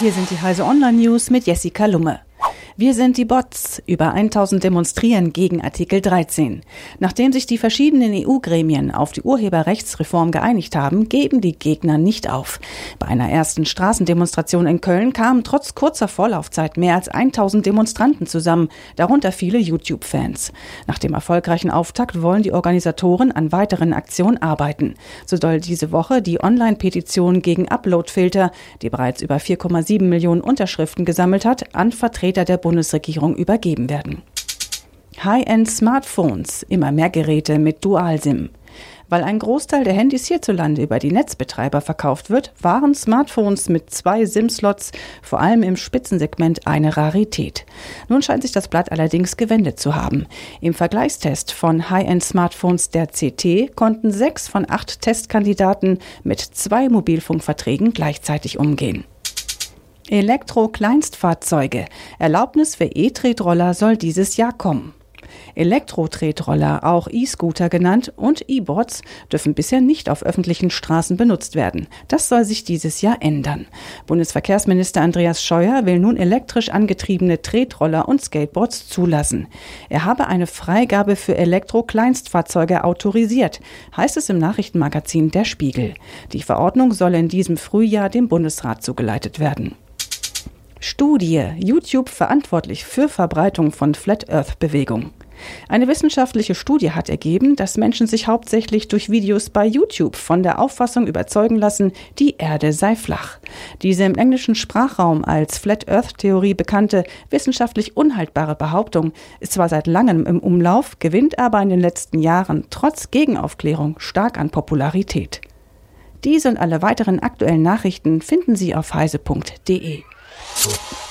Hier sind die Heise Online News mit Jessica Lumme. Wir sind die Bots. Über 1000 demonstrieren gegen Artikel 13. Nachdem sich die verschiedenen EU-Gremien auf die Urheberrechtsreform geeinigt haben, geben die Gegner nicht auf. Bei einer ersten Straßendemonstration in Köln kamen trotz kurzer Vorlaufzeit mehr als 1000 Demonstranten zusammen, darunter viele YouTube-Fans. Nach dem erfolgreichen Auftakt wollen die Organisatoren an weiteren Aktionen arbeiten. So soll diese Woche die Online-Petition gegen Uploadfilter, die bereits über 4,7 Millionen Unterschriften gesammelt hat, an Vertreter der Bundesregierung übergeben werden. High-End-Smartphones, immer mehr Geräte mit Dual-SIM. Weil ein Großteil der Handys hierzulande über die Netzbetreiber verkauft wird, waren Smartphones mit zwei SIM-Slots vor allem im Spitzensegment eine Rarität. Nun scheint sich das Blatt allerdings gewendet zu haben. Im Vergleichstest von High-End-Smartphones der CT konnten sechs von acht Testkandidaten mit zwei Mobilfunkverträgen gleichzeitig umgehen. Elektro-Kleinstfahrzeuge. Erlaubnis für E-Tretroller soll dieses Jahr kommen. Elektro-Tretroller, auch E-Scooter genannt, und E-Bots dürfen bisher nicht auf öffentlichen Straßen benutzt werden. Das soll sich dieses Jahr ändern. Bundesverkehrsminister Andreas Scheuer will nun elektrisch angetriebene Tretroller und Skateboards zulassen. Er habe eine Freigabe für Elektro-Kleinstfahrzeuge autorisiert, heißt es im Nachrichtenmagazin Der Spiegel. Die Verordnung soll in diesem Frühjahr dem Bundesrat zugeleitet werden. Studie YouTube verantwortlich für Verbreitung von Flat Earth Bewegung. Eine wissenschaftliche Studie hat ergeben, dass Menschen sich hauptsächlich durch Videos bei YouTube von der Auffassung überzeugen lassen, die Erde sei flach. Diese im englischen Sprachraum als Flat Earth Theorie bekannte, wissenschaftlich unhaltbare Behauptung ist zwar seit langem im Umlauf, gewinnt aber in den letzten Jahren trotz Gegenaufklärung stark an Popularität. Diese und alle weiteren aktuellen Nachrichten finden Sie auf heise.de. Thank you.